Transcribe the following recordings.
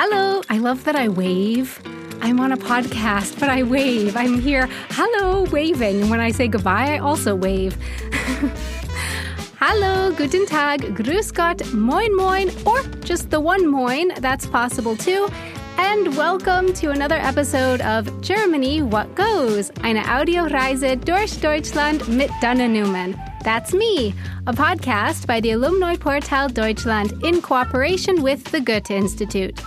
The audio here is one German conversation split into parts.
Hello. I love that I wave. I'm on a podcast, but I wave. I'm here, hello, waving. When I say goodbye, I also wave. hello, guten Tag, grüß Gott, moin moin, or just the one moin, that's possible too. And welcome to another episode of Germany What Goes, eine Audioreise durch Deutschland mit Dana Newman. That's me, a podcast by the Alumni Portal Deutschland in cooperation with the Goethe Institute.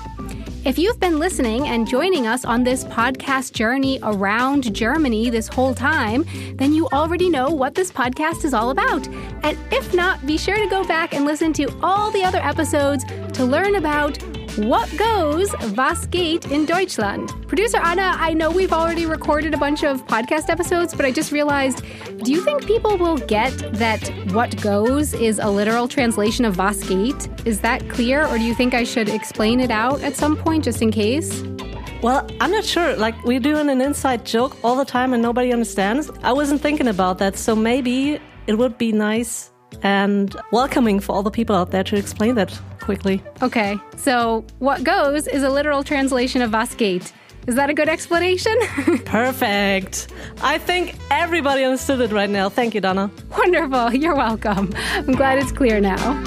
If you've been listening and joining us on this podcast journey around Germany this whole time, then you already know what this podcast is all about. And if not, be sure to go back and listen to all the other episodes to learn about what goes, was geht in Deutschland? Producer Anna, I know we've already recorded a bunch of podcast episodes, but I just realized do you think people will get that what goes is a literal translation of was geht? Is that clear, or do you think I should explain it out at some point just in case? Well, I'm not sure. Like, we're doing an inside joke all the time and nobody understands. I wasn't thinking about that, so maybe it would be nice and welcoming for all the people out there to explain that quickly. Okay, so what goes is a literal translation of geht. Is that a good explanation? Perfect. I think everybody understood it right now. Thank you, Donna. Wonderful. You're welcome. I'm glad it's clear now.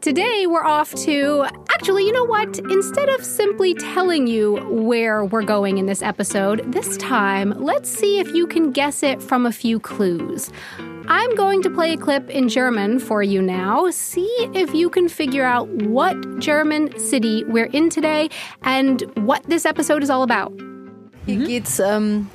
Today, we're off to. Actually, you know what? Instead of simply telling you where we're going in this episode, this time, let's see if you can guess it from a few clues. I'm going to play a clip in German for you now. See if you can figure out what German city we're in today and what this episode is all about. Hier mhm. geht's ähm,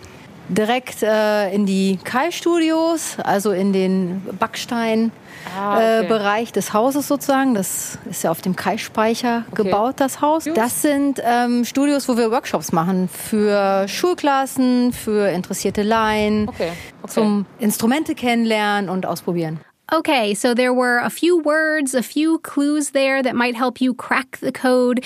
direkt äh, in die Kai-Studios, also in den Backstein. Ah, okay. äh, des Hauses sozusagen. Das ist ja auf dem Kai-Speicher Okay. gebaut, das Haus. Das sind ähm, Studios, wo wir Workshops machen für Schulklassen, für interessierte Laien, okay. zum Instrumente kennenlernen und ausprobieren. Okay, so there were a few words, a few clues there that might help you crack the code.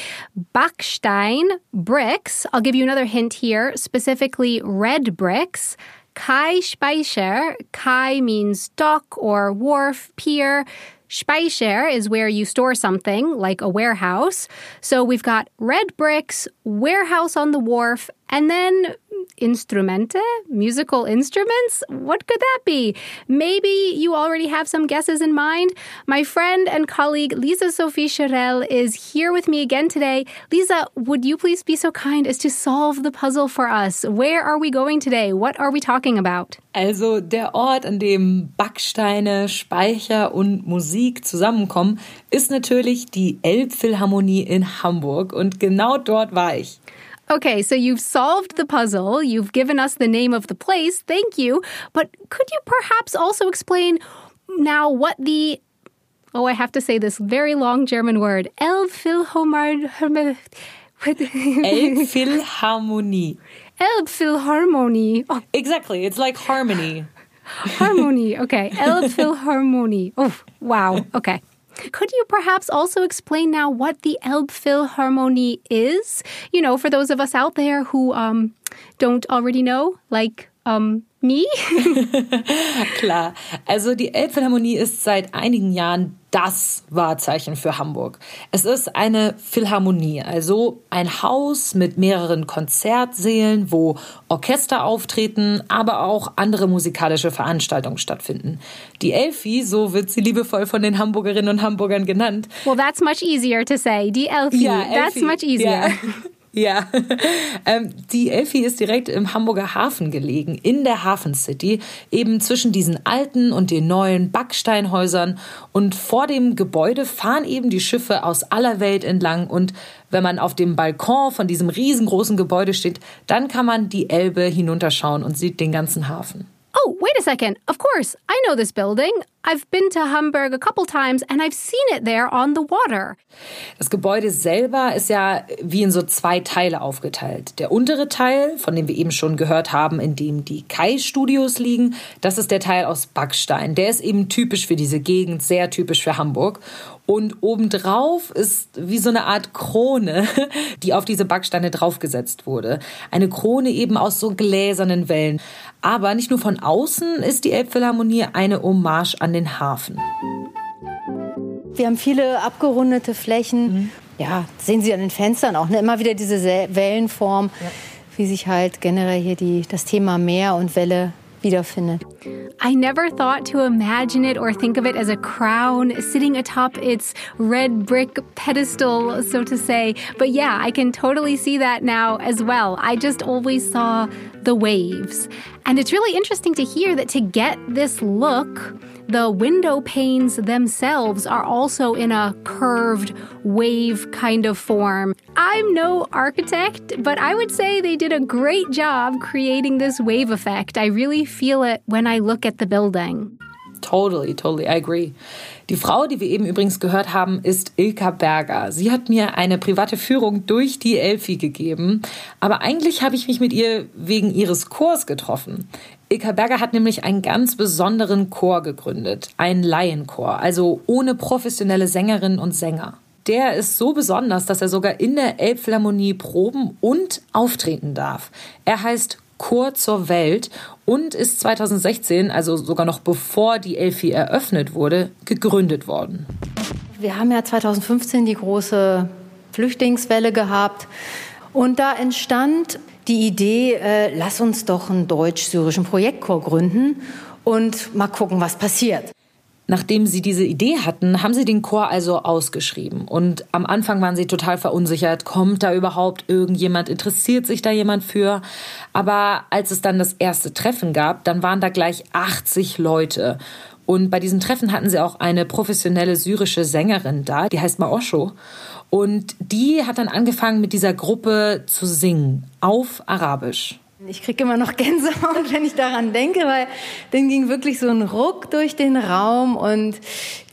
Backstein, bricks. I'll give you another hint here, specifically red bricks. Kai Speicher. Kai means dock or wharf, pier. Speicher is where you store something, like a warehouse. So we've got red bricks, warehouse on the wharf, and then instrumente, musical instruments. What could that be? Maybe you already have some guesses in mind. My friend and colleague Lisa Sophie Charel is here with me again today. Lisa, would you please be so kind as to solve the puzzle for us? Where are we going today? What are we talking about? Also der Ort, an dem Backsteine, Speicher und Musik zusammenkommen, ist natürlich die Elbphilharmonie in Hamburg und genau dort war ich. Okay, so you've solved the puzzle. You've given us the name of the place. Thank you. But could you perhaps also explain now what the Oh, I have to say this very long German word. Elbphilharmonie. Elbphilharmonie. Elbphilharmonie. Oh, Exactly, it's like harmony. harmony. Okay. Elbphilharmonie. Oh, wow. Okay. Could you perhaps also explain now what the Elbphilharmonie is? You know, for those of us out there who um, don't already know, like um, me. Klar. Also die Elbphilharmonie ist seit einigen Jahren das Wahrzeichen für Hamburg. Es ist eine Philharmonie, also ein Haus mit mehreren Konzertsälen, wo Orchester auftreten, aber auch andere musikalische Veranstaltungen stattfinden. Die Elfi, so wird sie liebevoll von den Hamburgerinnen und Hamburgern genannt, well, that's much easier to say. Die Elfie. that's Elfi. much easier. Ja. Ja, ähm, die Elfi ist direkt im Hamburger Hafen gelegen, in der Hafen City, eben zwischen diesen alten und den neuen Backsteinhäusern. Und vor dem Gebäude fahren eben die Schiffe aus aller Welt entlang. Und wenn man auf dem Balkon von diesem riesengroßen Gebäude steht, dann kann man die Elbe hinunterschauen und sieht den ganzen Hafen. Wait a second. Of course, I know this building. I've been to Hamburg a couple times and I've seen it there on the water. Das Gebäude selber ist ja wie in so zwei Teile aufgeteilt. Der untere Teil, von dem wir eben schon gehört haben, in dem die Kai-Studios liegen, das ist der Teil aus Backstein. Der ist eben typisch für diese Gegend, sehr typisch für Hamburg. Und obendrauf ist wie so eine Art Krone, die auf diese Backsteine draufgesetzt wurde. Eine Krone eben aus so gläsernen Wellen. Aber nicht nur von außen ist die Elbphilharmonie eine Hommage an den Hafen. Wir haben viele abgerundete Flächen. Mhm. Ja, sehen Sie an den Fenstern auch. Ne? Immer wieder diese Wellenform, ja. wie sich halt generell hier die, das Thema Meer und Welle I never thought to imagine it or think of it as a crown sitting atop its red brick pedestal, so to say. But yeah, I can totally see that now as well. I just always saw the waves. And it's really interesting to hear that to get this look, the window panes themselves are also in a curved wave kind of form. I'm no architect, but I would say they did a great job creating this wave effect. I really feel it when I look at the building. Totally, totally, I agree. Die Frau, die wir eben übrigens gehört haben, ist Ilka Berger. Sie hat mir eine private Führung durch die Elfi gegeben, aber eigentlich habe ich mich mit ihr wegen ihres Chors getroffen. Ilka Berger hat nämlich einen ganz besonderen Chor gegründet, einen Laienchor, also ohne professionelle Sängerinnen und Sänger. Der ist so besonders, dass er sogar in der Elbphilharmonie proben und auftreten darf. Er heißt Chor zur Welt und ist 2016, also sogar noch bevor die Elfi eröffnet wurde, gegründet worden. Wir haben ja 2015 die große Flüchtlingswelle gehabt und da entstand die Idee, äh, lass uns doch einen deutsch-syrischen Projektchor gründen und mal gucken, was passiert. Nachdem sie diese Idee hatten, haben sie den Chor also ausgeschrieben. Und am Anfang waren sie total verunsichert. Kommt da überhaupt irgendjemand? Interessiert sich da jemand für? Aber als es dann das erste Treffen gab, dann waren da gleich 80 Leute. Und bei diesen Treffen hatten sie auch eine professionelle syrische Sängerin da, die heißt Maosho. Und die hat dann angefangen, mit dieser Gruppe zu singen auf Arabisch. Ich kriege immer noch Gänsehaut, wenn ich daran denke, weil dann ging wirklich so ein Ruck durch den Raum und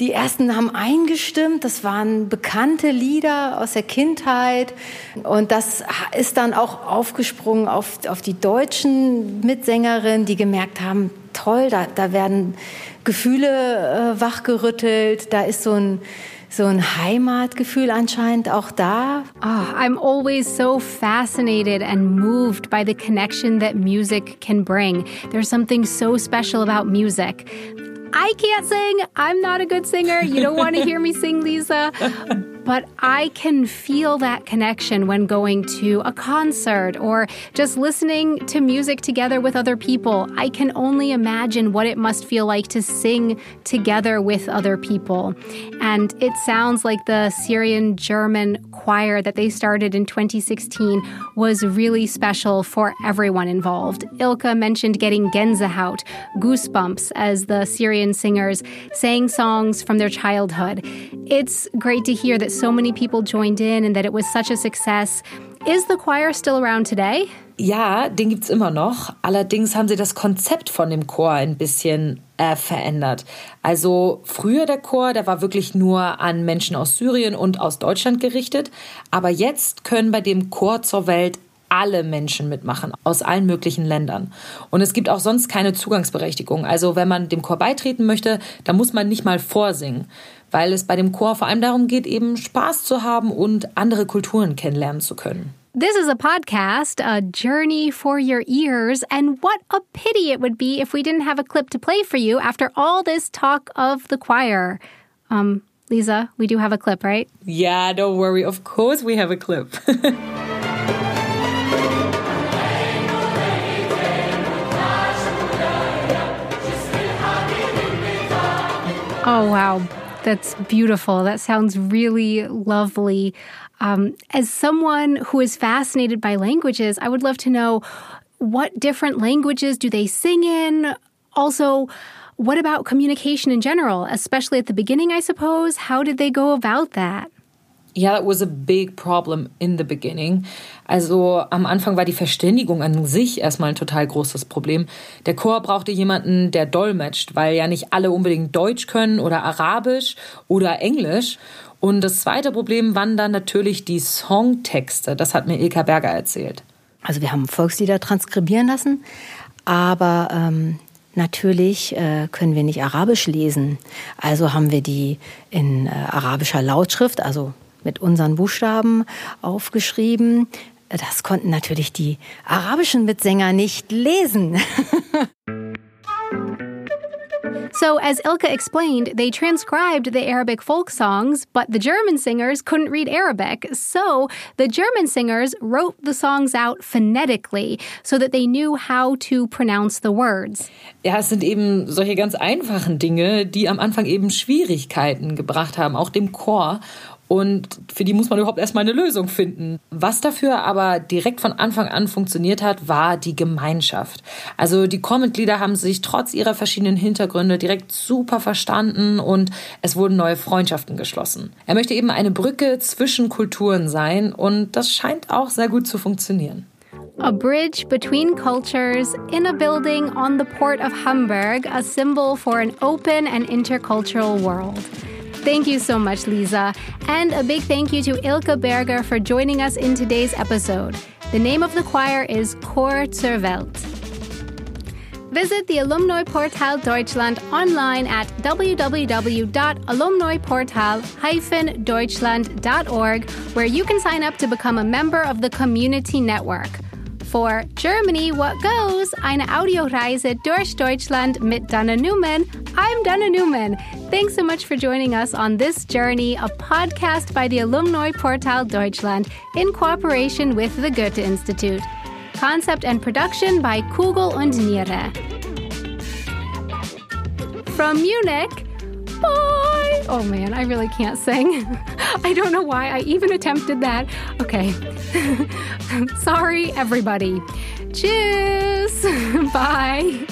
die ersten haben eingestimmt. Das waren bekannte Lieder aus der Kindheit und das ist dann auch aufgesprungen auf, auf die deutschen Mitsängerinnen, die gemerkt haben, toll, da, da werden Gefühle äh, wachgerüttelt, da ist so ein so ein Heimatgefühl anscheinend auch da. Oh, I'm always so fascinated and moved by the connection that music can bring. There's something so special about music. I can't sing. I'm not a good singer. You don't want to hear me sing, Lisa. But I can feel that connection when going to a concert or just listening to music together with other people. I can only imagine what it must feel like to sing together with other people. And it sounds like the Syrian German choir that they started in 2016 was really special for everyone involved. Ilka mentioned getting Genzahout, goosebumps, as the Syrian singers sang songs from their childhood. It's great to hear that so many people joined in and that it was such a success. Is the choir still around today? Ja, den gibt's immer noch. Allerdings haben sie das Konzept von dem Chor ein bisschen äh, verändert. Also früher der Chor, der war wirklich nur an Menschen aus Syrien und aus Deutschland gerichtet. Aber jetzt können bei dem Chor zur Welt alle Menschen mitmachen, aus allen möglichen Ländern. Und es gibt auch sonst keine Zugangsberechtigung. Also wenn man dem Chor beitreten möchte, dann muss man nicht mal vorsingen weil es bei dem Chor vor allem darum geht, eben Spaß zu haben und andere Kulturen kennenlernen zu können. This is a podcast, a journey for your ears, and what a pity it would be if we didn't have a clip to play for you after all this talk of the choir. Um, Lisa, we do have a clip, right? Yeah, don't worry. Of course, we have a clip. oh, wow. That's beautiful. That sounds really lovely. Um, as someone who is fascinated by languages, I would love to know what different languages do they sing in? Also, what about communication in general, especially at the beginning, I suppose? How did they go about that? Yeah, that was a big problem in the beginning. Also am Anfang war die Verständigung an sich erstmal ein total großes Problem. Der Chor brauchte jemanden, der dolmetscht, weil ja nicht alle unbedingt Deutsch können oder Arabisch oder Englisch. Und das zweite Problem waren dann natürlich die Songtexte. Das hat mir Ilka Berger erzählt. Also wir haben Volkslieder transkribieren lassen, aber ähm, Natürlich äh, können wir nicht Arabisch lesen. Also haben wir die in äh, arabischer Lautschrift, also mit unseren Buchstaben aufgeschrieben. Das konnten natürlich die arabischen Mitsänger nicht lesen. So, as Ilka explained, they transcribed the Arabic folk songs, but the German singers couldn't read Arabic. So, the German singers wrote the songs out phonetically so that they knew how to pronounce the words. Ja, es sind eben solche ganz einfachen Dinge, die am Anfang eben Schwierigkeiten gebracht haben, auch dem Chor. Und für die muss man überhaupt erstmal eine Lösung finden. Was dafür aber direkt von Anfang an funktioniert hat, war die Gemeinschaft. Also die Chormitglieder haben sich trotz ihrer verschiedenen Hintergründe direkt super verstanden und es wurden neue Freundschaften geschlossen. Er möchte eben eine Brücke zwischen Kulturen sein und das scheint auch sehr gut zu funktionieren. A bridge between cultures in a building on the port of Hamburg, a symbol for an open and intercultural world. Thank you so much, Lisa. And a big thank you to Ilka Berger for joining us in today's episode. The name of the choir is Chor zur Welt. Visit the Alumni Portal Deutschland online at www.alumniportal-deutschland.org, where you can sign up to become a member of the community network. For Germany, what goes? Eine Audioreise durch Deutschland mit Dana Newman. I'm Dana Newman. Thanks so much for joining us on this journey, a podcast by the Alumni Portal Deutschland in cooperation with the Goethe Institute. Concept and production by Kugel und Niere. From Munich, bye! Oh man, I really can't sing. I don't know why I even attempted that. Okay. Sorry, everybody. Cheers! Bye.